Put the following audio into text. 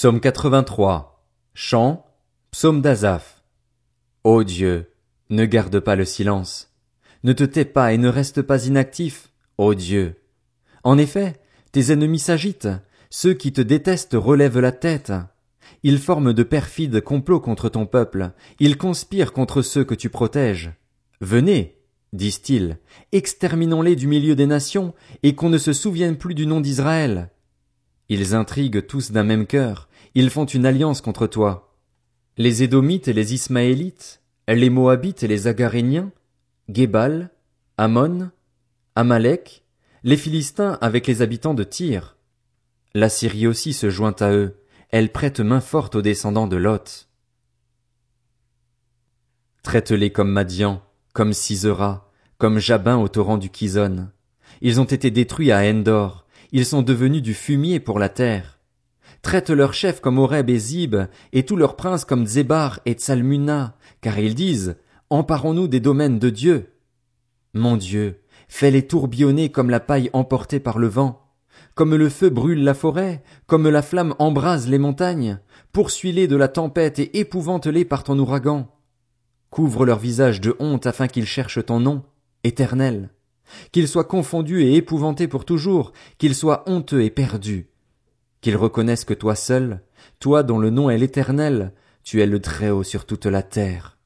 Psaume 83. Chant. Psaume d'Azaph. Ô Dieu, ne garde pas le silence. Ne te tais pas et ne reste pas inactif, ô Dieu. En effet, tes ennemis s'agitent, ceux qui te détestent relèvent la tête. Ils forment de perfides complots contre ton peuple, ils conspirent contre ceux que tu protèges. Venez, disent-ils, exterminons-les du milieu des nations, et qu'on ne se souvienne plus du nom d'Israël. Ils intriguent tous d'un même cœur, ils font une alliance contre toi. Les Édomites et les Ismaélites, les Moabites et les Agaréniens, Gébal, Ammon, Amalek, les Philistins avec les habitants de Tyr. La Syrie aussi se joint à eux, elle prête main forte aux descendants de Lot. Traite-les comme Madian, comme Sisera, comme Jabin au torrent du Kizon. Ils ont été détruits à Endor, ils sont devenus du fumier pour la terre. Traite leurs chefs comme Oreb et Zib, et tous leurs princes comme Zébar et Tsalmuna, car ils disent, emparons-nous des domaines de Dieu. Mon Dieu, fais-les tourbillonner comme la paille emportée par le vent. Comme le feu brûle la forêt, comme la flamme embrase les montagnes, poursuis-les de la tempête et épouvante-les par ton ouragan. Couvre leur visage de honte afin qu'ils cherchent ton nom, éternel qu'ils soient confondus et épouvantés pour toujours, qu'ils soient honteux et perdus, qu'ils reconnaissent que toi seul, toi dont le nom est l'éternel, tu es le Très-Haut sur toute la terre.